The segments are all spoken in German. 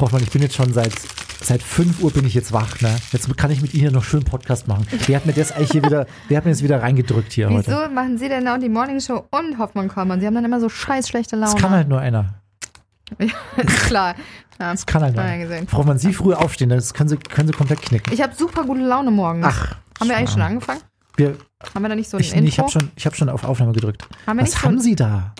Hoffmann, ich bin jetzt schon seit, seit 5 Uhr bin ich jetzt wach, ne? Jetzt kann ich mit Ihnen noch schön Podcast machen. Wer hat mir das eigentlich hier wieder, wer hat mir das wieder reingedrückt hier Wieso heute? machen Sie denn auch die Morningshow und Hoffmann Kollmann? Sie haben dann immer so scheiß schlechte Laune. Das kann halt nur einer. Ist klar. Ja. Das kann halt nur einer. Frau Hoffmann, Sie früh aufstehen, das können Sie, können Sie komplett knicken. Ich habe super gute Laune morgens. Ach. haben wir eigentlich schon angefangen? Wir, Haben wir da nicht so ein ich nee, Intro? ich habe schon, ich hab schon auf Aufnahme gedrückt. Haben wir Was nicht so haben ein- Sie da?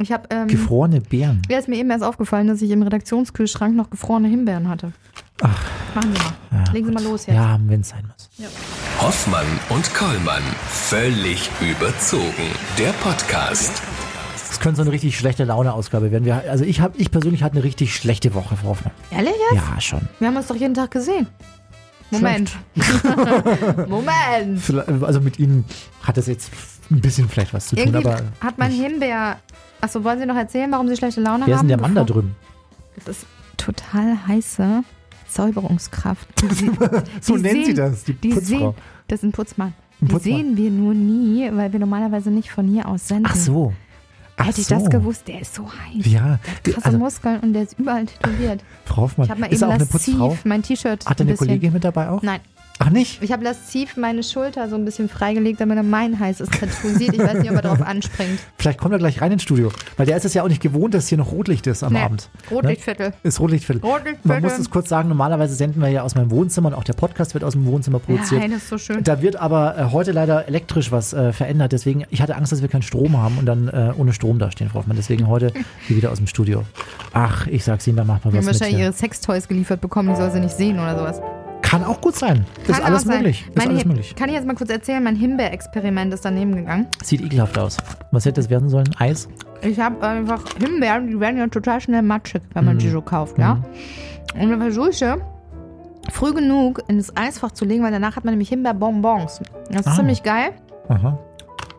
Ich habe ähm, Gefrorene Beeren. Ja, ist mir eben erst aufgefallen, dass ich im Redaktionskühlschrank noch gefrorene Himbeeren hatte. Machen Sie mal. Ja, Legen Sie gut. mal los jetzt. Ja, wenn es sein muss. Hoffmann und Kollmann. Völlig überzogen. Der Podcast. Das könnte so eine richtig schlechte Laune-Ausgabe werden. Wir, also ich, hab, ich persönlich hatte eine richtig schlechte Woche, Frau Hoffmann. Ehrlich jetzt? Ja, schon. Wir haben uns doch jeden Tag gesehen. Moment. Moment. Also mit Ihnen hat es jetzt ein bisschen vielleicht was zu tun, Irgendwie aber hat mein Himbeer. Achso, wollen Sie noch erzählen, warum Sie schlechte Laune wer ist haben? denn der Mann da bevor- drüben? Das ist total heiße Säuberungskraft. So die nennt sie sehen- das, die Die Putzfrau. sehen, das ist ein Putzmann. Ein die Putzmann. sehen wir nur nie, weil wir normalerweise nicht von hier aus senden. Ach so. Ach Hätte ich so. das gewusst, der ist so heiß. Ja, Krasse also Muskeln und der ist überall tätowiert. Frau Hoffmann, Ich habe mal ist eben auch eine Putzfrau? lasziv mein T-Shirt Hat ein eine bisschen. Kollegin mit dabei auch? Nein, Ach nicht? ich habe lasziv meine Schulter so ein bisschen freigelegt, damit er mein heißes Tattoo sieht. Ich weiß nicht, ob er drauf anspringt. Vielleicht kommt er gleich rein ins Studio, weil der ist es ja auch nicht gewohnt, dass hier noch Rotlicht ist am Nee, Abend. Rotlichtviertel. Ne? Ist Rotlichtviertel. Rotlichtviertel. Man muss es kurz sagen, normalerweise senden wir ja aus meinem Wohnzimmer und auch der Podcast wird aus dem Wohnzimmer produziert. Ja, das ist so schön. Da wird aber äh, heute leider elektrisch was äh, verändert. Deswegen, ich hatte Angst, dass wir keinen Strom haben und dann äh, ohne Strom dastehen, Frau Hoffmann. Deswegen heute hier wieder aus dem Studio. Ach, ich sag's Ihnen, da macht man Die was haben mit. wahrscheinlich ihre Sextoys geliefert bekommen, die soll sie nicht sehen oder sowas. Kann auch gut sein. Ist Kann alles auch sein. möglich. Ist Mein alles möglich. Kann ich jetzt mal kurz erzählen, mein Himbeerexperiment ist daneben gegangen. Sieht ekelhaft aus. Was hätte das werden sollen? Eis? Ich habe einfach Himbeeren, die werden ja total schnell matschig, wenn man die Mhm. so kauft, ja. Und dann versuche ich früh genug in das Eisfach zu legen, weil danach hat man nämlich Himbeerbonbons. Das ist Ah. ziemlich geil. Aha.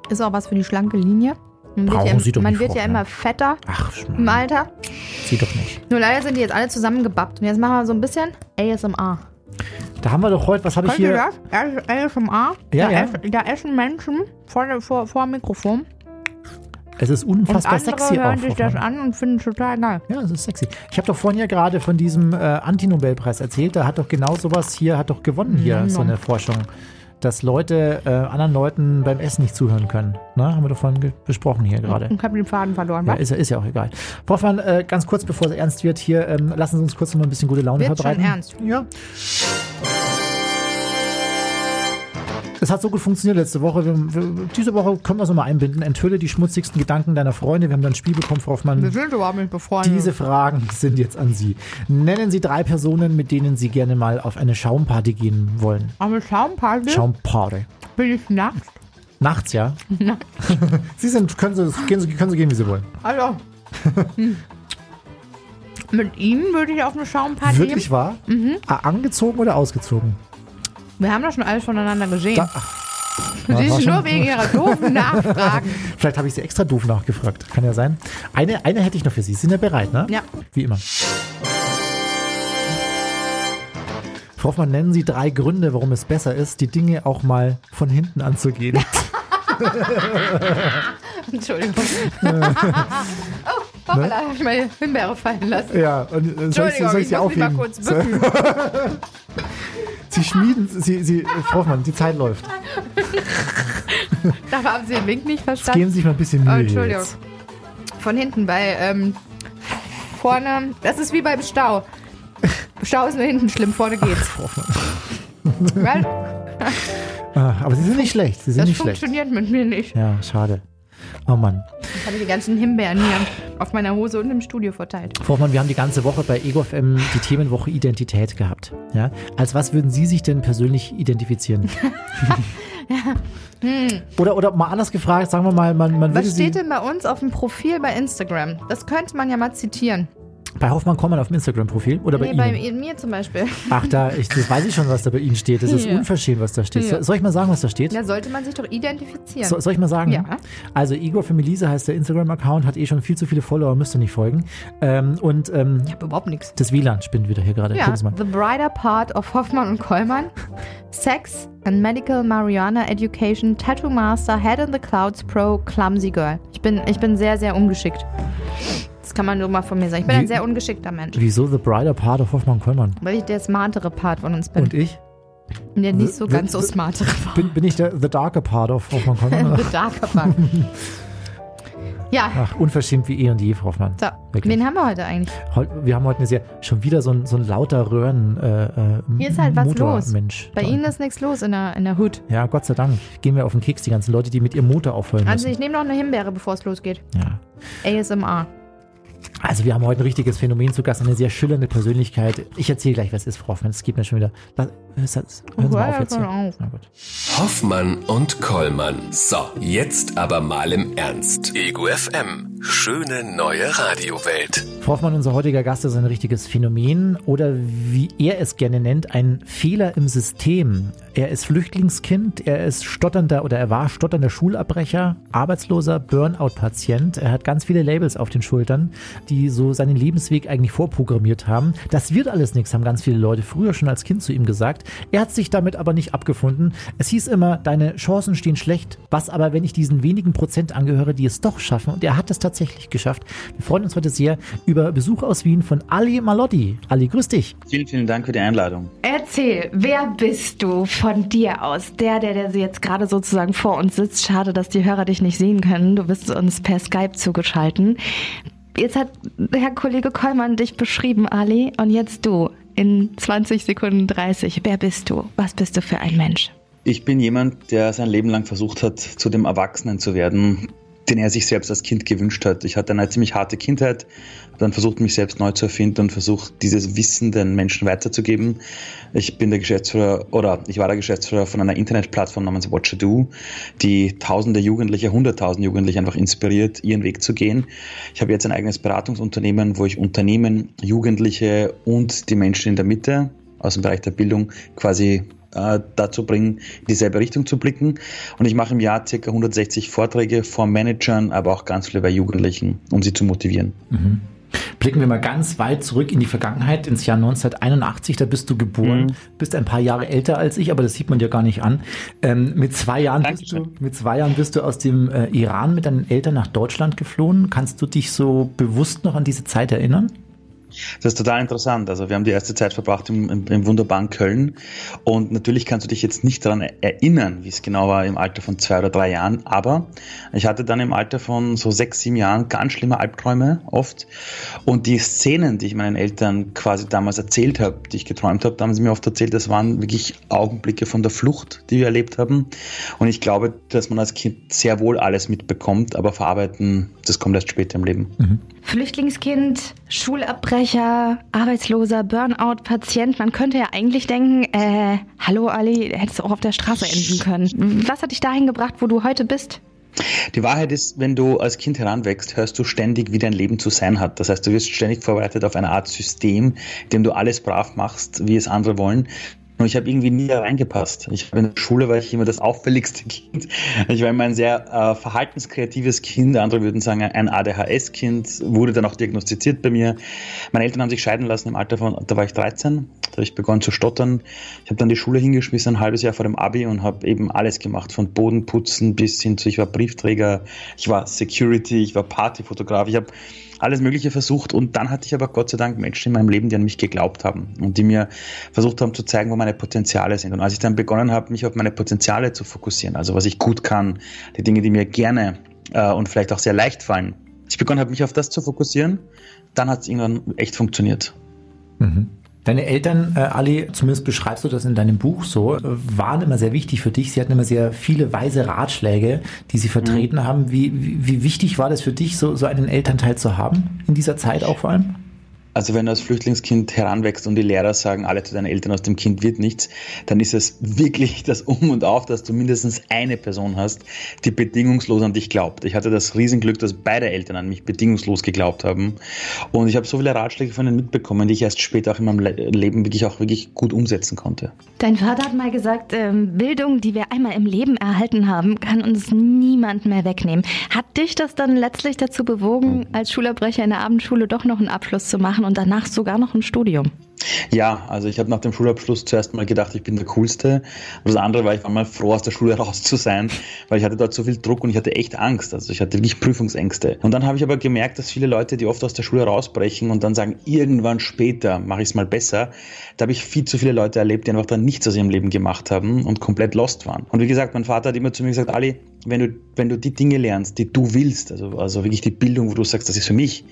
Ist auch was für die schlanke Linie. Man wird Brauchen ja, Sie man wird Frau ja Hoffmann. immer fetter Ach, im. Alter. Sie doch nicht. Nur leider sind die jetzt alle zusammengebappt. Und jetzt machen wir so ein bisschen ASMR. Da haben wir doch heute, was habe ich Könnt ihr hier? das? ASMR? Ja, da, ja. Essen, da essen Menschen vor, vor, vor dem Mikrofon. Es ist Und unfassbar andere sexy hören auch. sich das an und finden es total geil. Ja, es ist sexy. Ich habe doch vorhin ja gerade von diesem äh, Anti-Nobelpreis erzählt. Da hat doch genau sowas hier, hat doch gewonnen hier, Ja, so eine Forschung. Dass Leute äh, anderen Leuten beim Essen nicht zuhören können. Ne? Haben wir doch vorhin besprochen hier gerade. Und habe den Faden verloren. Ja, ist, ja- ist ja auch egal. Hoffmann, äh, ganz kurz, bevor es ernst wird, hier, ähm, lassen Sie uns kurz noch mal ein bisschen gute Laune Wird schon verbreiten. ernst. Ja. Es hat so gut funktioniert letzte Woche. Wir, wir, diese Woche können wir es nochmal einbinden. Enthülle die schmutzigsten Gedanken deiner Freunde. Wir haben dann ein Spiel bekommen, Frau Wir Hoffmann. sind überhaupt nicht befreundet. Diese Fragen sind jetzt an Sie. Nennen Sie drei Personen, mit denen Sie gerne mal auf eine Schaumparty gehen wollen. Aber Schaumparty Schaumparty. bin ich nachts. Nachts, ja? Sie sind, können Sie, gehen Sie, können Sie gehen, wie Sie wollen. Also. hm. Mit ihm würde ich auf eine Schaumparty Wirklich gehen. wahr? Mhm. Ah, Angezogen oder ausgezogen? Wir haben doch schon alles voneinander gesehen. Da- Sie war ist nur wegen ihrer doofen Nachfragen. Vielleicht habe ich Sie extra doof nachgefragt. Kann ja sein. Eine, eine hätte ich noch für Sie. Sie sind ja bereit, ne? Ja. Wie immer. Frau Hoffmann, nennen Sie drei Gründe, warum es besser ist, die Dinge auch mal von hinten anzugehen. Entschuldigung. oh, hoppala, hab ich meine Himbeere fallen lassen. ja, und äh, soll ich, soll ich ich Sie muss mich mal aufheben? kurz bücken. Sie schmieden, Sie, Sie, äh, Frau Hoffmann, die Zeit läuft. Da haben Sie den Wink nicht Geben verstanden. Sie sich mal ein bisschen Oh, Mühe. Entschuldigung. jetzt. Von hinten, bei ähm, vorne, das ist wie beim Stau. Stau ist nur hinten schlimm, vorne geht's. Weil Ah, aber Sie sind nicht schlecht. Sie sind das nicht schlecht. funktioniert mit mir nicht. Ja, schade. Oh Mann. Ich habe die ganzen Himbeeren hier auf meiner Hose und im Studio verteilt. Frau Hoffmann, wir haben die ganze Woche bei EgoFM die Themenwoche Identität gehabt. Ja? Als was würden Sie sich denn persönlich identifizieren? oder, oder mal anders gefragt, sagen wir mal, man, man würde Was steht denn bei uns auf dem Profil bei Instagram? Das könnte man ja mal zitieren. Bei Hoffmann Kommann auf dem Instagram-Profil oder bei Nee, bei Ihnen? mir zum Beispiel. Ach, da, ich, das weiß ich schon, was da bei Ihnen steht. Das ist Ja. unverschämt, was da steht. So, soll ich mal sagen, was da steht? Da sollte man sich doch identifizieren. So, soll ich mal sagen? Ja. Also Igor für Melise heißt der Instagram-Account, hat eh schon viel zu viele Follower, müsste nicht folgen. Ähm, und ähm, ich habe überhaupt nichts. das WLAN spinnt wieder hier gerade. Ja. The Brighter Part of Hoffmann und Kollmann. Sex and Medical Marijuana Education, Tattoo Master, Head in the Clouds Pro, Clumsy Girl. Ich bin, ich bin sehr, sehr ungeschickt. Das kann man nur mal von mir sagen. Ich bin Wie- ein sehr ungeschickter Mensch. Wieso The Brighter Part of Hoffmann Kollmann? Weil ich der smartere Part von uns bin. Und ich? Der nicht so w- ganz so w- smartere Part. Bin, bin ich der The Darker Part of Hoffmann Kollmann? The darker Part. ja, Ach, unverschämt wie eh und je, Frau Hoffmann. so. Wirklich. Wen haben wir heute eigentlich? Wir haben heute eine sehr, schon wieder so ein, so ein lauter Röhren. Äh, äh, Hier ist halt was Motor, los. Mensch. Bei Ihnen ist nichts los in der, in der Hood. Ja, Gott sei Dank. Gehen wir auf den Keks, die ganzen Leute, die mit ihrem Motor aufhören Also müssen. ich nehme noch eine Himbeere, bevor es losgeht. Ja. ASMR. Also wir haben heute ein richtiges Phänomen zu Gast, eine sehr schillernde Persönlichkeit. Ich erzähle gleich, was ist, Frau Hoffmann. Es geht mir schon wieder. Lass- Hören Sie mal auf jetzt. schon hier. auf. Na gut. Hoffmann und Kollmann. So, jetzt aber mal im Ernst. Ego FM. Schöne neue Radiowelt. Frau Hoffmann, unser heutiger Gast ist ein richtiges Phänomen oder wie er es gerne nennt, ein Fehler im System. Er ist Flüchtlingskind, er ist stotternder oder er war stotternder Schulabbrecher, arbeitsloser Burnout-Patient. Er hat ganz viele Labels auf den Schultern, die so seinen Lebensweg eigentlich vorprogrammiert haben. Das wird alles nichts, haben ganz viele Leute früher schon als Kind zu ihm gesagt. Er hat sich damit aber nicht abgefunden. Es hieß immer, deine Chancen stehen schlecht. Was aber, wenn ich diesen wenigen Prozent angehöre, die es doch schaffen? Und er hat es tatsächlich geschafft. Wir freuen uns heute sehr über Besuch aus Wien von Ali Malotti. Ali, grüß dich. Vielen, vielen Dank für die Einladung. Erzähl, wer bist du von dir aus? Der, der, der jetzt gerade sozusagen vor uns sitzt. Schade, dass die Hörer dich nicht sehen können. Du bist uns per Skype zugeschalten. Jetzt hat Herr Kollege Kollmann dich beschrieben, Ali. Und jetzt du. In 20 Sekunden 30. Wer bist du? Was bist du für ein Mensch? Ich bin jemand, der sein Leben lang versucht hat, zu dem Erwachsenen zu werden, den er sich selbst als Kind gewünscht hat. Ich hatte eine ziemlich harte Kindheit, dann versucht, mich selbst neu zu erfinden und versucht, dieses Wissen den Menschen weiterzugeben. Ich bin der Geschäftsführer oder ich war der Geschäftsführer von einer Internetplattform namens Watchado, die tausende Jugendliche, hunderttausend Jugendliche einfach inspiriert, ihren Weg zu gehen. Ich habe jetzt ein eigenes Beratungsunternehmen, wo ich Unternehmen, Jugendliche und die Menschen in der Mitte aus dem Bereich der Bildung quasi äh, dazu bringen, in dieselbe Richtung zu blicken. Und ich mache im Jahr ca. 160 Vorträge vor Managern, aber auch ganz viele bei Jugendlichen, um sie zu motivieren. Blicken wir mal ganz weit zurück in die Vergangenheit, ins Jahr 1981, da bist du geboren, Mhm. bist ein paar Jahre älter als ich, aber das sieht man dir gar nicht an. Ähm, mit, zwei Jahren bist du, mit zwei Jahren bist du aus dem äh, Iran mit deinen Eltern nach Deutschland geflohen. Kannst du dich so bewusst noch an diese Zeit erinnern? Das ist total interessant. Also wir haben die erste Zeit verbracht im, im, im wunderbaren Köln. Und natürlich kannst du dich jetzt nicht daran erinnern, wie es genau war im Alter von zwei oder drei Jahren, aber ich hatte dann im Alter von so sechs, sieben Jahren ganz schlimme Albträume oft. Und die Szenen, die ich meinen Eltern quasi damals erzählt habe, die ich geträumt habe, da haben sie mir oft erzählt, das waren wirklich Augenblicke von der Flucht, die wir erlebt haben. Und ich glaube, dass man als Kind sehr wohl alles mitbekommt, aber verarbeiten, das kommt erst später im Leben. Flüchtlingskind, Schulabbrecher, arbeitsloser Burnout-Patient. Man könnte ja eigentlich denken, äh, hallo Ali, hättest du auch auf der Straße enden können. Was hat dich dahin gebracht, wo du heute bist? Die Wahrheit ist, wenn du als Kind heranwächst, hörst du ständig, wie dein Leben zu sein hat. Das heißt, du wirst ständig vorbereitet auf eine Art System, in dem du alles brav machst, wie es andere wollen. Und ich habe irgendwie nie da reingepasst. Ich in der Schule war ich immer das auffälligste Kind. Ich war immer ein sehr äh, verhaltenskreatives Kind. Andere würden sagen, ein ADHS-Kind. Wurde dann auch diagnostiziert bei mir. Meine Eltern haben sich scheiden lassen im Alter von, da war ich 13. Da habe ich begonnen zu stottern. Ich habe dann die Schule hingeschmissen, ein halbes Jahr vor dem Abi und habe eben alles gemacht. Von Bodenputzen bis hin zu, ich war Briefträger, ich war Security, ich war Partyfotograf. Ich habe alles Mögliche versucht und dann hatte ich aber Gott sei Dank Menschen in meinem Leben, die an mich geglaubt haben und die mir versucht haben zu zeigen, wo meine Potenziale sind. Und als ich dann begonnen habe, mich auf meine Potenziale zu fokussieren, also was ich gut kann, die Dinge, die mir gerne äh, und vielleicht auch sehr leicht fallen, ich begonnen habe, mich auf das zu fokussieren, dann hat es irgendwann echt funktioniert. Deine Eltern, äh, Ali, zumindest beschreibst du das in deinem Buch so, äh, waren immer sehr wichtig für dich. Sie hatten immer sehr viele weise Ratschläge, die sie vertreten haben. Wie, wie, wie wichtig war das für dich, so, so einen Elternteil zu haben? In dieser Zeit auch vor allem? Also wenn du als Flüchtlingskind heranwächst und die Lehrer sagen, alle zu deinen Eltern aus dem Kind wird nichts, dann ist es wirklich das Um und Auf, dass du mindestens eine Person hast, die bedingungslos an dich glaubt. Ich hatte das Riesenglück, dass beide Eltern an mich bedingungslos geglaubt haben. Und ich habe so viele Ratschläge von ihnen mitbekommen, die ich erst später auch in meinem Le Leben wirklich auch wirklich gut umsetzen konnte. Dein Vater hat mal gesagt, ähm, Bildung, die wir einmal im Leben erhalten haben, kann uns niemand mehr wegnehmen. Hat dich das dann letztlich dazu bewogen, als Schulabbrecher in der Abendschule doch noch einen Abschluss zu machen und danach sogar noch ein Studium? Ja, also ich habe nach dem Schulabschluss zuerst mal gedacht, ich bin der Coolste. Und das andere war, ich war mal froh, aus der Schule raus zu sein, weil ich hatte dort so viel Druck und ich hatte echt Angst. Also ich hatte wirklich Prüfungsängste. Und dann habe ich aber gemerkt, dass viele Leute, die oft aus der Schule rausbrechen und dann sagen, irgendwann später mache ich es mal besser, da habe ich viel zu viele Leute erlebt, die einfach dann nichts aus ihrem Leben gemacht haben und komplett lost waren. Und wie gesagt, mein Vater hat immer zu mir gesagt, Ali, wenn du, wenn du die Dinge lernst, die du willst, also, also wirklich die Bildung, wo du sagst, das ist für mich,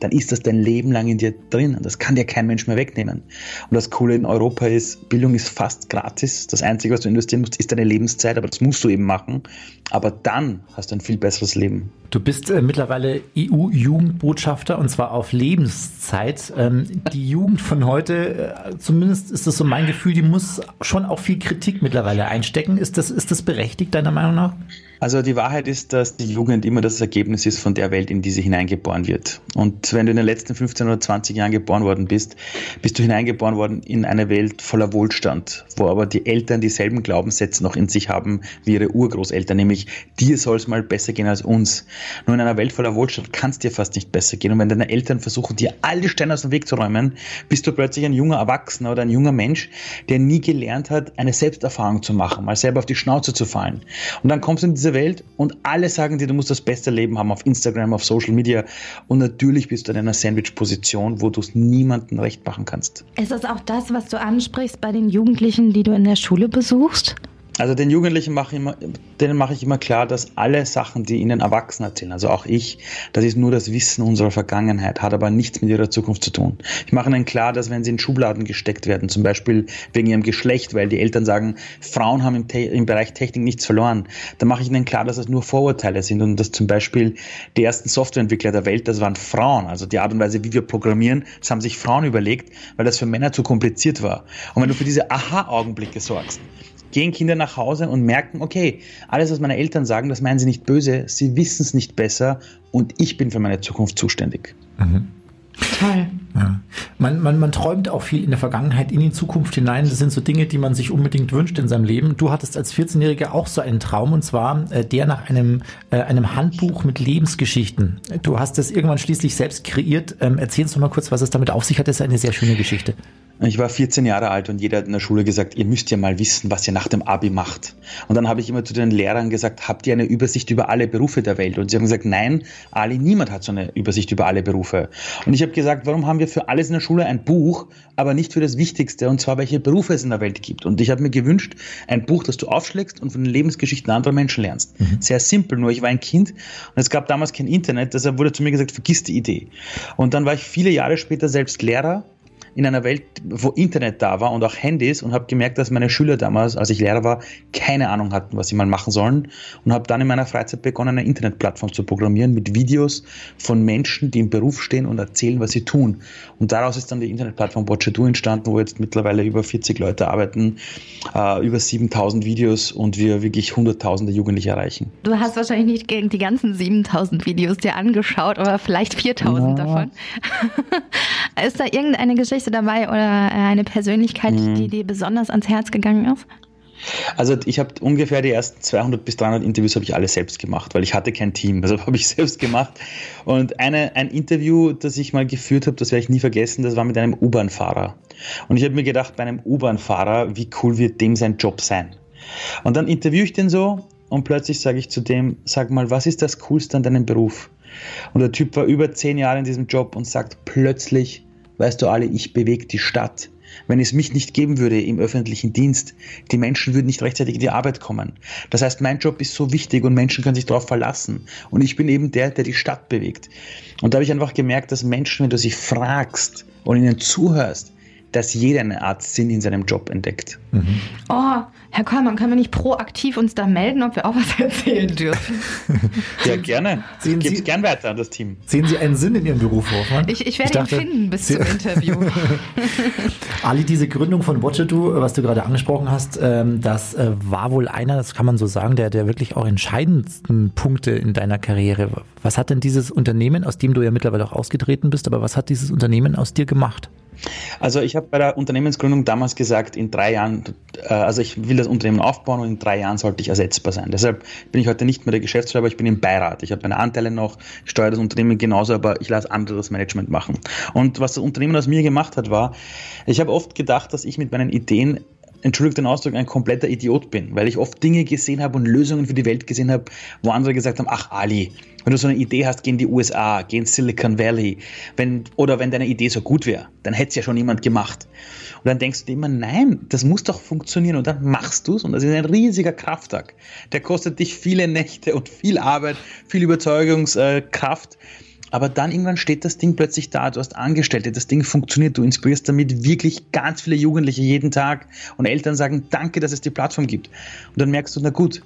dann ist das dein Leben lang in dir drin. Das kann dir kein Mensch mehr wegnehmen. Und das Coole in Europa ist, Bildung ist fast gratis. Das Einzige, was du investieren musst, ist deine Lebenszeit, aber das musst du eben machen. Aber dann hast du ein viel besseres Leben. Du bist äh, mittlerweile EU-Jugendbotschafter und zwar auf Lebenszeit. Ähm, die Jugend von heute, äh, zumindest ist das so mein Gefühl, die muss schon auch viel Kritik mittlerweile einstecken. Ist das, ist das berechtigt, deiner Meinung nach? Also die Wahrheit ist, dass die Jugend immer das Ergebnis ist von der Welt, in die sie hineingeboren wird. Und wenn du in den letzten 15 oder 20 Jahren geboren worden bist, bist du hineingeboren worden in eine Welt voller Wohlstand, wo aber die Eltern dieselben Glaubenssätze noch in sich haben wie ihre Urgroßeltern, nämlich dir soll es mal besser gehen als uns. Nur in einer Welt voller Wohlstand kann es dir fast nicht besser gehen. Und wenn deine Eltern versuchen, dir alle Steine aus dem Weg zu räumen, bist du plötzlich ein junger Erwachsener oder ein junger Mensch, der nie gelernt hat, eine Selbsterfahrung zu machen, mal selber auf die Schnauze zu fallen. Und dann kommst du in diese Welt und alle sagen dir, du musst das beste Leben haben auf Instagram, auf Social Media. Und natürlich bist du in einer Sandwich-Position, wo du es niemandem recht machen kannst. Ist das auch das, was du ansprichst bei den Jugendlichen, die du in der Schule besuchst? Also den Jugendlichen mache ich immer, denen mache ich immer klar, dass alle Sachen, die ihnen Erwachsene erzählen, also auch ich, das ist nur das Wissen unserer Vergangenheit, hat aber nichts mit ihrer Zukunft zu tun. Ich mache ihnen klar, dass wenn sie in Schubladen gesteckt werden, zum Beispiel wegen ihrem Geschlecht, weil die Eltern sagen, Frauen haben im, im Bereich Technik nichts verloren, dann mache ich ihnen klar, dass das nur Vorurteile sind und dass zum Beispiel die ersten Softwareentwickler der Welt, das waren Frauen. Also die Art und Weise, wie wir programmieren, das haben sich Frauen überlegt, weil das für Männer zu kompliziert war. Und wenn du für diese Aha-Augenblicke sorgst, gehen Kinder nach Hause und merken, okay, alles, was meine Eltern sagen, das meinen sie nicht böse, sie wissen es nicht besser und ich bin für meine Zukunft zuständig. Mhm. Toll. Ja. Man, man, man träumt auch viel in der Vergangenheit, in die Zukunft hinein. Das sind so Dinge, die man sich unbedingt wünscht in seinem Leben. Du hattest als 14-Jähriger auch so einen Traum und zwar äh, der nach einem, äh, einem Handbuch mit Lebensgeschichten. Du hast das irgendwann schließlich selbst kreiert. Ähm, erzähl uns noch mal kurz, was es damit auf sich hat. Das ist eine sehr schöne Geschichte. Ich war 14 Jahre alt und jeder hat in der Schule gesagt, ihr müsst ja mal wissen, was ihr nach dem Abi macht. Und dann habe ich immer zu den Lehrern gesagt, habt ihr eine Übersicht über alle Berufe der Welt? Und sie haben gesagt, nein, Ali, niemand hat so eine Übersicht über alle Berufe. Und ich habe gesagt, warum haben wir für alles in der Schule ein Buch, aber nicht für das Wichtigste, und zwar welche Berufe es in der Welt gibt. Und ich habe mir gewünscht, ein Buch, das du aufschlägst und von den Lebensgeschichten anderer Menschen lernst. Mhm. Sehr simpel, nur ich war ein Kind und es gab damals kein Internet, deshalb wurde zu mir gesagt, vergiss die Idee. Und dann war ich viele Jahre später selbst Lehrer in einer Welt, wo Internet da war und auch Handys und habe gemerkt, dass meine Schüler damals, als ich Lehrer war, keine Ahnung hatten, was sie mal machen sollen und habe dann in meiner Freizeit begonnen, eine Internetplattform zu programmieren mit Videos von Menschen, die im Beruf stehen und erzählen, was sie tun. Und daraus ist dann die Internetplattform Watcher entstanden, wo jetzt mittlerweile über 40 Leute arbeiten, äh, über 7000 Videos und wir wirklich hunderttausende Jugendliche erreichen. Du hast wahrscheinlich nicht die ganzen 7000 Videos dir angeschaut, aber vielleicht 4000 ja. davon. ist da irgendeine Geschichte Geschichte dabei oder äh, eine Persönlichkeit, mhm. die dir besonders ans Herz gegangen ist? Also ich habe ungefähr die ersten 200 bis 300 Interviews habe ich alle selbst gemacht, weil ich hatte kein Team, also habe ich selbst gemacht. Und eine, ein Interview, das ich mal geführt habe, das werde ich nie vergessen, das war mit einem U-Bahn-Fahrer. Und ich habe mir gedacht, bei einem U-Bahn-Fahrer, wie cool wird dem sein Job sein? Und dann interviewe ich den so und plötzlich sage ich zu dem, sag mal, was ist das Coolste an deinem Beruf? Und der Typ war über zehn Jahre in diesem Job und sagt plötzlich, Weißt du alle, ich bewege die Stadt. Wenn es mich nicht geben würde im öffentlichen Dienst, die Menschen würden nicht rechtzeitig in die Arbeit kommen. Das heißt, mein Job ist so wichtig und Menschen können sich darauf verlassen. Und ich bin eben der, der die Stadt bewegt. Und da habe ich einfach gemerkt, dass Menschen, wenn du sie fragst und ihnen zuhörst, dass jeder eine Art Sinn in seinem Job entdeckt. Mhm. Oh, Herr Kollmann, können wir nicht proaktiv uns da melden, ob wir auch was erzählen dürfen? ja, gerne. Sehen Gebt gern weiter an das Team. Sehen Sie einen Sinn in Ihrem Beruf, Hoffmann? Ich, ich werde ich dachte, ihn finden bis zum Interview. Ali, diese Gründung von Watchedu, was du gerade angesprochen hast, ähm, das äh, war wohl einer, das kann man so sagen, der, der wirklich auch entscheidendsten Punkte in deiner Karriere. Was hat denn dieses Unternehmen, aus dem du ja mittlerweile auch ausgetreten bist, aber was hat dieses Unternehmen aus dir gemacht? Also ich habe bei der Unternehmensgründung damals gesagt, in drei Jahren, äh, also ich will das Unternehmen aufbauen und in drei Jahren sollte ich ersetzbar sein. Deshalb bin ich heute nicht mehr der Geschäftsführer, ich bin im Beirat. Ich habe meine Anteile noch, steuere das Unternehmen genauso, aber ich lasse andere das Management machen. Und was das Unternehmen aus mir gemacht hat, war, ich habe oft gedacht, dass ich mit meinen Ideen entschuldigt den Ausdruck, ein kompletter Idiot bin, weil ich oft Dinge gesehen habe und Lösungen für die Welt gesehen habe, wo andere gesagt haben, ach Ali, wenn du so eine Idee hast, geh in die USA, geh in Silicon Valley, wenn, oder wenn deine Idee so gut wäre, dann hätte es ja schon jemand gemacht. Und dann denkst du dir immer, nein, das muss doch funktionieren und dann machst du es und das ist ein riesiger Kraftakt. Der kostet dich viele Nächte und viel Arbeit, viel Überzeugungskraft. Äh, aber dann irgendwann steht das Ding plötzlich da, du hast Angestellte, das Ding funktioniert, du inspirierst damit wirklich ganz viele Jugendliche jeden Tag und Eltern sagen, danke, dass es die Plattform gibt. Und dann merkst du, na gut,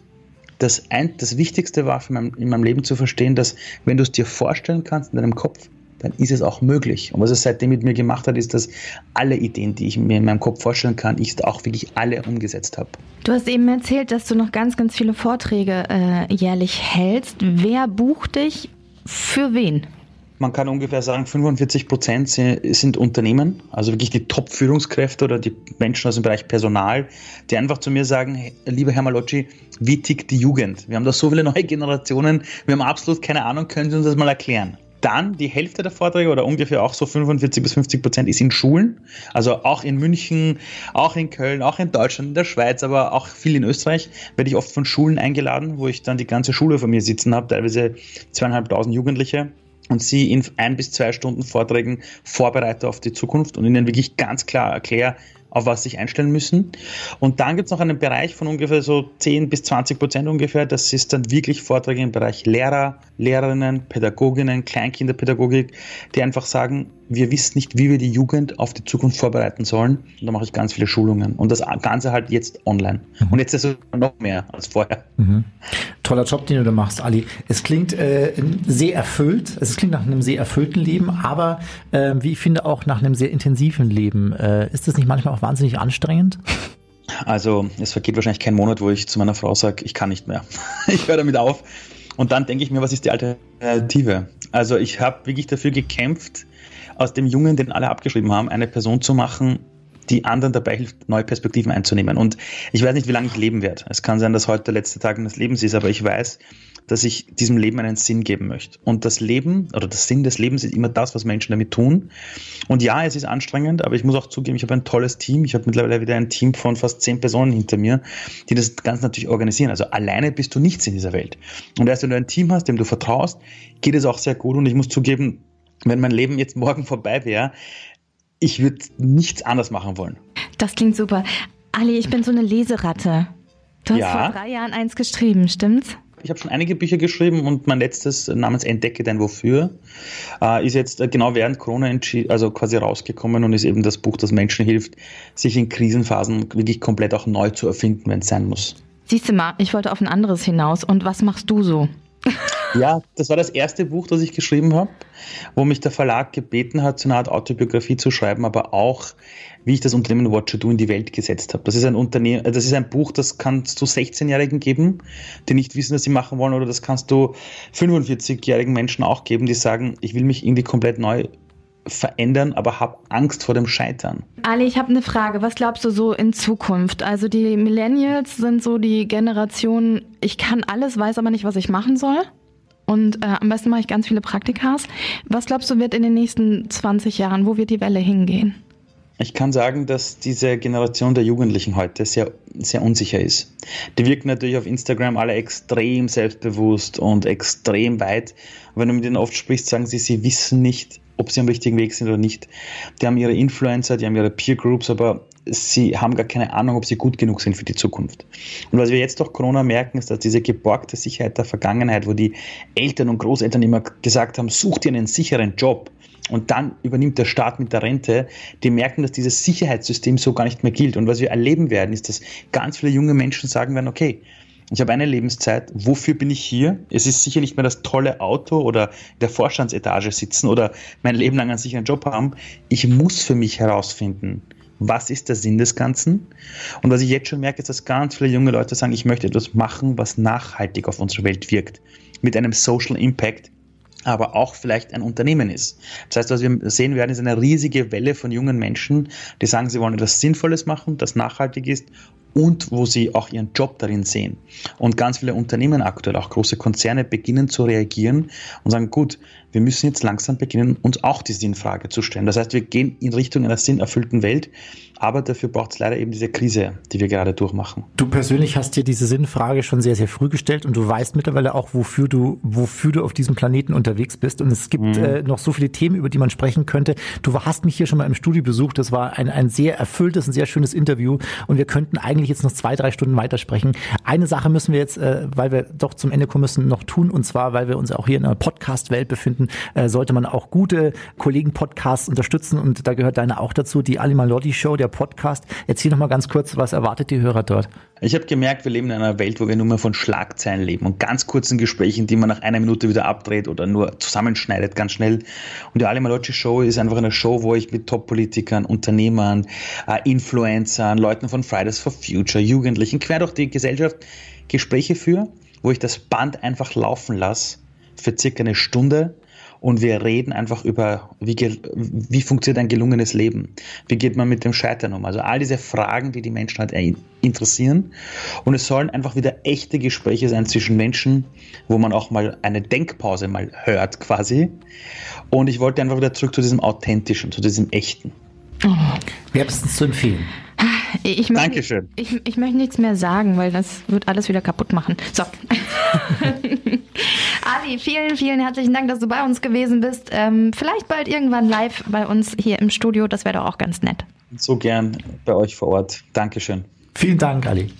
das, ein, das Wichtigste war für mein, in meinem Leben zu verstehen, dass wenn du es dir vorstellen kannst in deinem Kopf, dann ist es auch möglich. Und was es seitdem mit mir gemacht hat, ist, dass alle Ideen, die ich mir in meinem Kopf vorstellen kann, ich auch wirklich alle umgesetzt habe. Du hast eben erzählt, dass du noch ganz, ganz viele Vorträge äh, jährlich hältst. Wer bucht dich für wen? Man kann ungefähr sagen, 45 Prozent sind Unternehmen, also wirklich die Top-Führungskräfte oder die Menschen aus dem Bereich Personal, die einfach zu mir sagen, lieber Herr Malocci, wie tickt die Jugend? Wir haben da so viele neue Generationen, wir haben absolut keine Ahnung, können Sie uns das mal erklären? Dann die Hälfte der Vorträge oder ungefähr auch so 45 bis 50 Prozent ist in Schulen, also auch in München, auch in Köln, auch in Deutschland, in der Schweiz, aber auch viel in Österreich werde ich oft von Schulen eingeladen, wo ich dann die ganze Schule vor mir sitzen habe, teilweise zweieinhalbtausend Jugendliche und sie in ein bis zwei Stunden Vorträgen vorbereite auf die Zukunft und ihnen wirklich ganz klar erkläre, auf was sich einstellen müssen. Und dann gibt es noch einen Bereich von ungefähr so 10 bis 20 Prozent ungefähr. Das ist dann wirklich Vorträge im Bereich Lehrer, Lehrerinnen, Pädagoginnen, Kleinkinderpädagogik, die einfach sagen, wir wissen nicht, wie wir die Jugend auf die Zukunft vorbereiten sollen. Und da mache ich ganz viele Schulungen. Und das Ganze halt jetzt online. Mhm. Und jetzt ist es noch mehr als vorher. Mhm. Toller Job, den du da machst, Ali. Es klingt äh, sehr erfüllt. Es klingt nach einem sehr erfüllten Leben, aber äh, wie ich finde auch nach einem sehr intensiven Leben. Äh, ist das nicht manchmal auch wahnsinnig anstrengend? Also es vergeht wahrscheinlich kein Monat, wo ich zu meiner Frau sage, ich kann nicht mehr. ich höre damit auf. Und dann denke ich mir, was ist die Alternative? Also ich habe wirklich dafür gekämpft, aus dem Jungen, den alle abgeschrieben haben, eine Person zu machen, die anderen dabei hilft, neue Perspektiven einzunehmen. Und ich weiß nicht, wie lange ich leben werde. Es kann sein, dass heute der letzte Tag meines Lebens ist, aber ich weiß, dass ich diesem Leben einen Sinn geben möchte. Und das Leben oder der Sinn des Lebens ist immer das, was Menschen damit tun. Und ja, es ist anstrengend, aber ich muss auch zugeben, ich habe ein tolles Team. Ich habe mittlerweile wieder ein Team von fast zehn Personen hinter mir, die das Ganze natürlich organisieren. Also alleine bist du nichts in dieser Welt. Und erst wenn du ein Team hast, dem du vertraust, geht es auch sehr gut. Und ich muss zugeben, wenn mein Leben jetzt morgen vorbei wäre, ich würde nichts anders machen wollen. Das klingt super. Ali, ich bin so eine Leseratte. Du hast ja. vor drei Jahren eins geschrieben, stimmt's? Ich habe schon einige Bücher geschrieben und mein letztes namens Entdecke dein Wofür äh, ist jetzt äh, genau während Corona also quasi rausgekommen und ist eben das Buch, das Menschen hilft, sich in Krisenphasen wirklich komplett auch neu zu erfinden, wenn es sein muss. Siehst du mal, ich wollte auf ein anderes hinaus. Und was machst du so? Ja, das war das erste Buch, das ich geschrieben habe, wo mich der Verlag gebeten hat, so eine Art Autobiografie zu schreiben, aber auch, wie ich das Unternehmen What to Do in die Welt gesetzt habe. Das ist ein Unternehmen, das ist ein Buch, das kannst du 16-Jährigen geben, die nicht wissen, was sie machen wollen, oder das kannst du 45-jährigen Menschen auch geben, die sagen, ich will mich irgendwie komplett neu verändern, aber habe Angst vor dem Scheitern. Ali, ich habe eine Frage. Was glaubst du so in Zukunft? Also die Millennials sind so die Generation, ich kann alles, weiß aber nicht, was ich machen soll. Und äh, am besten mache ich ganz viele Praktikas. Was glaubst du, wird in den nächsten 20 Jahren, wo wird die Welle hingehen? Ich kann sagen, dass diese Generation der Jugendlichen heute sehr, sehr unsicher ist. Die wirken natürlich auf Instagram alle extrem selbstbewusst und extrem weit. wenn du mit ihnen oft sprichst, sagen sie, sie wissen nicht, ob sie am richtigen Weg sind oder nicht. Die haben ihre Influencer, die haben ihre Peer Groups, aber sie haben gar keine Ahnung, ob sie gut genug sind für die Zukunft. Und was wir jetzt durch Corona merken, ist, dass diese geborgte Sicherheit der Vergangenheit, wo die Eltern und Großeltern immer gesagt haben, such dir einen sicheren Job, und dann übernimmt der Staat mit der Rente, die merken, dass dieses Sicherheitssystem so gar nicht mehr gilt. Und was wir erleben werden, ist, dass ganz viele junge Menschen sagen werden, okay, ich habe eine Lebenszeit. Wofür bin ich hier? Es ist sicher nicht mehr das tolle Auto oder der Vorstandsetage sitzen oder mein Leben lang einen sicheren Job haben. Ich muss für mich herausfinden, was ist der Sinn des Ganzen? Und was ich jetzt schon merke, ist, dass ganz viele junge Leute sagen, ich möchte etwas machen, was nachhaltig auf unsere Welt wirkt. Mit einem Social Impact, aber auch vielleicht ein Unternehmen ist. Das heißt, was wir sehen werden, ist eine riesige Welle von jungen Menschen, die sagen, sie wollen etwas Sinnvolles machen, das nachhaltig ist und wo sie auch ihren Job darin sehen. Und ganz viele Unternehmen aktuell, auch große Konzerne, beginnen zu reagieren und sagen, gut, wir müssen jetzt langsam beginnen, uns auch die Sinnfrage zu stellen. Das heißt, wir gehen in Richtung einer sinnerfüllten Welt, aber dafür braucht es leider eben diese Krise, die wir gerade durchmachen. Du persönlich hast dir diese Sinnfrage schon sehr, sehr früh gestellt und du weißt mittlerweile auch, wofür du, wofür du auf diesem Planeten unterwegs bist. Und es gibt mhm. äh, noch so viele Themen, über die man sprechen könnte. Du hast mich hier schon mal im Studio besucht. Das war ein, ein sehr erfülltes, ein sehr schönes Interview. Und wir könnten eigentlich jetzt noch zwei, drei Stunden weitersprechen. Eine Sache müssen wir jetzt, äh, weil wir doch zum Ende kommen müssen, noch tun. Und zwar, weil wir uns auch hier in einer Podcast-Welt befinden, äh, sollte man auch gute Kollegen-Podcasts unterstützen. Und da gehört deine auch dazu, die Ali Malotti Show, der Podcast. Erzähl noch mal ganz kurz, was erwartet die Hörer dort? Ich habe gemerkt, wir leben in einer Welt, wo wir nur mehr von Schlagzeilen leben und ganz kurzen Gesprächen, die man nach einer Minute wieder abdreht oder nur zusammenschneidet, ganz schnell. Und die Ali Malocci Show ist einfach eine Show, wo ich mit Top-Politikern, Unternehmern, äh, Influencern, Leuten von Fridays for Future, Jugendlichen, quer durch die Gesellschaft Gespräche führe, wo ich das Band einfach laufen lasse für circa eine Stunde und wir reden einfach über, wie, wie funktioniert ein gelungenes Leben? Wie geht man mit dem Scheitern um? Also all diese Fragen, die die Menschen halt interessieren. Und es sollen einfach wieder echte Gespräche sein zwischen Menschen, wo man auch mal eine Denkpause mal hört quasi. Und ich wollte einfach wieder zurück zu diesem Authentischen, zu diesem Echten. Wärmstens zu empfehlen. Ich möchte, Dankeschön. Ich, ich möchte nichts mehr sagen, weil das wird alles wieder kaputt machen. So. Ali, vielen, vielen herzlichen Dank, dass du bei uns gewesen bist. Ähm, vielleicht bald irgendwann live bei uns hier im Studio. Das wäre doch auch ganz nett. So gern bei euch vor Ort. Dankeschön. Vielen Dank, Ali.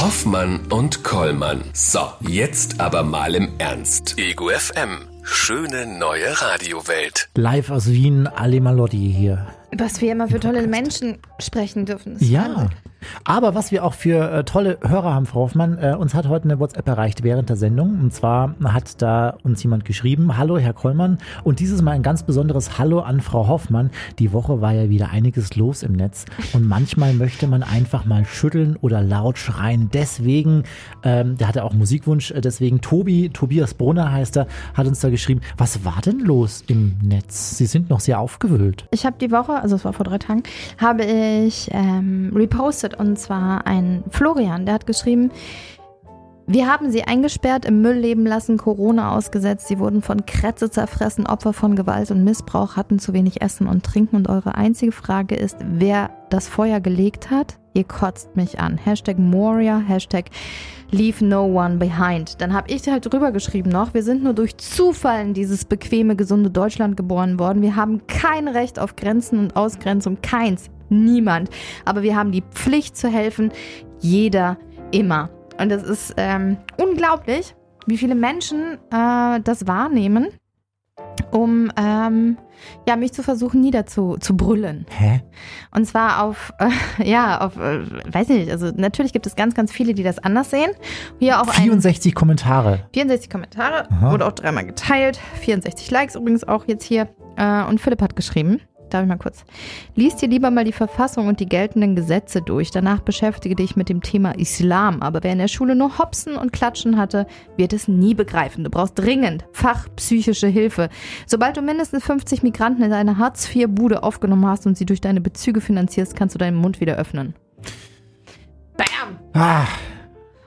Hoffmann und Kollmann. So, jetzt aber mal im Ernst. Ego FM. Schöne neue Radiowelt. Live aus Wien, Ali Malotti hier. Was wir immer für tolle Menschen sprechen dürfen. Ja. Aber was wir auch für äh, tolle Hörer haben, Frau Hoffmann, äh, uns hat heute eine WhatsApp erreicht während der Sendung. Und zwar hat da uns jemand geschrieben, Hallo Herr Kollmann. Und dieses Mal ein ganz besonderes Hallo an Frau Hoffmann. Die Woche war ja wieder einiges los im Netz. Und manchmal möchte man einfach mal schütteln oder laut schreien. Deswegen, ähm, der hatte auch Musikwunsch, äh, deswegen Tobi, Tobias Brunner heißt er, hat uns da geschrieben, was war denn los im Netz? Sie sind noch sehr aufgewühlt. Ich habe die Woche, also es war vor drei Tagen, habe ich ähm, repostet gepostet und zwar ein Florian, der hat geschrieben, wir haben sie eingesperrt, im Müll leben lassen, Corona ausgesetzt. Sie wurden von Krätze zerfressen, Opfer von Gewalt und Missbrauch, hatten zu wenig Essen und Trinken. Und eure einzige Frage ist, wer das Feuer gelegt hat? Ihr kotzt mich an. Hashtag Moria, Hashtag Leave No One Behind. Dann habe ich halt drüber geschrieben noch, wir sind nur durch Zufall in dieses bequeme, gesunde Deutschland geboren worden. Wir haben kein Recht auf Grenzen und Ausgrenzung, keins. Niemand. Aber wir haben die Pflicht zu helfen. Jeder immer. Und es ist ähm, unglaublich, wie viele Menschen äh, das wahrnehmen, um ähm, ja, mich zu versuchen niederzubrüllen. Hä? Und zwar auf, äh, ja, auf, äh, weiß nicht, also natürlich gibt es ganz, ganz viele, die das anders sehen. Hier auch 64 ein, Kommentare. 64 Kommentare, Aha. wurde auch dreimal geteilt. 64 Likes übrigens auch jetzt hier. Äh, und Philipp hat geschrieben, Darf ich mal kurz? Lies dir lieber mal die Verfassung und die geltenden Gesetze durch. Danach beschäftige dich mit dem Thema Islam. Aber wer in der Schule nur Hopsen und Klatschen hatte, wird es nie begreifen. Du brauchst dringend fachpsychische Hilfe. Sobald du mindestens 50 Migranten in deine Hartz-IV-Bude aufgenommen hast und sie durch deine Bezüge finanzierst, kannst du deinen Mund wieder öffnen. Bam! Ah.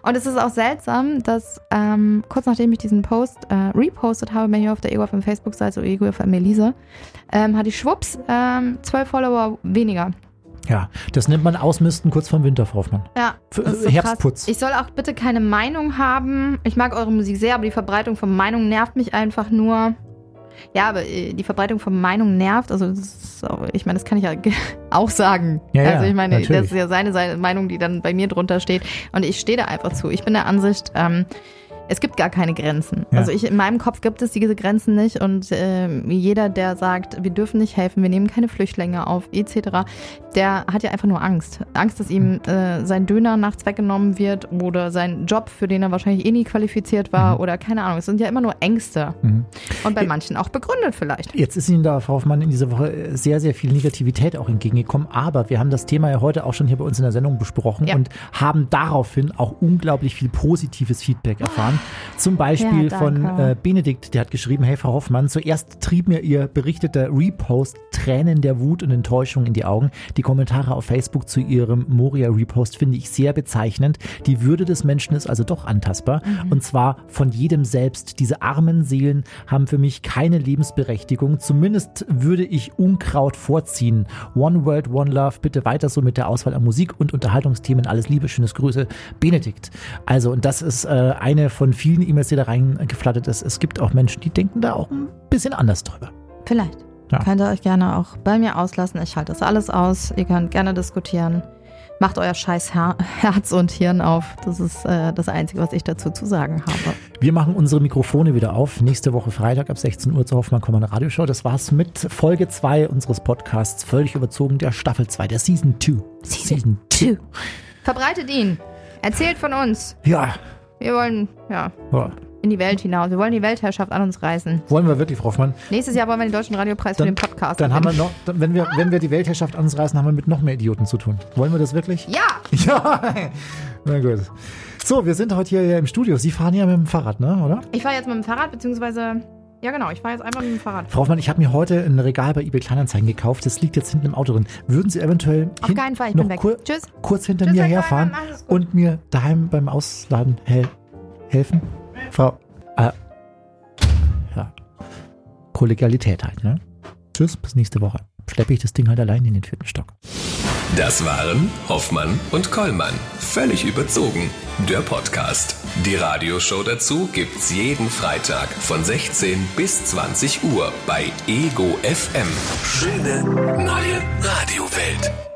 Und es ist auch seltsam, dass ähm, kurz nachdem ich diesen Post äh, repostet habe, mir hier auf der EgoFM Facebook-Seite, so EgoFM Elise, ähm, hatte ich schwupps ähm, zwölf Follower weniger. Ja, das nennt man Ausmisten kurz vorm Winter, Frau Hoffmann. Ja. So Herbstputz. Krass. Ich soll auch bitte keine Meinung haben. Ich mag eure Musik sehr, aber die Verbreitung von Meinungen nervt mich einfach nur. Ja, aber äh, die Verbreitung von Meinungen nervt. Also, auch, ich meine, das kann ich ja auch sagen. Ja, also, ich meine, natürlich. das ist ja seine, seine Meinung, die dann bei mir drunter steht. Und ich stehe da einfach zu. Ich bin der Ansicht, ähm, es gibt gar keine Grenzen. Ja. Also ich, in meinem Kopf gibt es diese Grenzen nicht und äh, jeder, der sagt, wir dürfen nicht helfen, wir nehmen keine Flüchtlinge auf, etc., der hat ja einfach nur Angst. Angst, dass ihm äh, sein Döner nachts weggenommen wird oder sein Job, für den er wahrscheinlich eh nie qualifiziert war mhm. oder keine Ahnung. Es sind ja immer nur Ängste. Mhm. Und bei manchen auch begründet vielleicht. Jetzt ist Ihnen da, Frau Hoffmann, in dieser Woche sehr, sehr viel Negativität auch entgegengekommen. Aber wir haben das Thema ja heute auch schon hier bei uns in der Sendung besprochen ja. und haben daraufhin auch unglaublich viel positives Feedback erfahren. Zum Beispiel Ja, von äh, Benedikt, der hat geschrieben, hey Frau Hoffmann, zuerst trieb mir Ihr berichteter Repost Tränen der Wut und Enttäuschung in die Augen. Die Kommentare auf Facebook zu Ihrem Moria-Repost finde ich sehr bezeichnend. Die Würde des Menschen ist also doch antastbar Mhm. und zwar von jedem selbst. Diese armen Seelen haben für mich keine Lebensberechtigung. Zumindest würde ich Unkraut vorziehen. One World, One Love, bitte weiter so mit der Auswahl an Musik und Unterhaltungsthemen. Alles Liebe, schönes Grüße, Benedikt. Also, und das ist äh, eine von vielen E-Mails, die da reingeflattert ist. Es gibt auch Menschen, die denken da auch ein bisschen anders drüber. Vielleicht. Ja. Könnt ihr euch gerne auch bei mir auslassen. Ich halte das alles aus. Ihr könnt gerne diskutieren. Macht euer scheiß Her Herz und Hirn auf. Das ist äh, das Einzige, was ich dazu zu sagen habe. Wir machen unsere Mikrofone wieder auf. Nächste Woche Freitag ab 16 Uhr zur Hoffmann Kommand Radioshow. Das war's mit Folge 2 unseres Podcasts. Völlig überzogen der Staffel 2, der Season 2. Season 2. Verbreitet ihn. Erzählt von uns. Ja. Wir wollen, ja, ja. in die Welt hinaus. Wir wollen die Weltherrschaft an uns reißen. Wollen wir wirklich, Frau Hoffmann? Nächstes Jahr wollen wir den Deutschen Radiopreis für den Podcast. Dann haben wir noch, dann, wenn wir, wenn wir die Weltherrschaft an uns reißen, haben wir mit noch mehr Idioten zu tun. Wollen wir das wirklich? Ja! Ja. Na gut. So, wir sind heute hier im Studio. Sie fahren ja mit dem Fahrrad, ne, oder? Ich fahre jetzt mit dem Fahrrad, beziehungsweise, ja genau, ich fahre jetzt einfach mit dem Fahrrad. Frau Hoffmann, ich habe mir heute ein Regal bei eBay Kleinanzeigen gekauft. Das liegt jetzt hinten im Auto drin. Würden Sie eventuell Auf keinen Fall, ich noch bin weg. kur- Tschüss. kurz hinter Tschüss, mir herfahren und mir daheim beim Ausladen hel helfen? Frau, äh, ja, Kollegialität halt, ne? Tschüss, bis nächste Woche. Schleppe ich das Ding halt allein in den vierten Stock. Das waren Hoffmann und Kollmann. Völlig überzogen. Der Podcast. Die Radioshow dazu gibt's jeden Freitag von 16 bis 20 Uhr bei Ego FM. Schöne neue Radiowelt.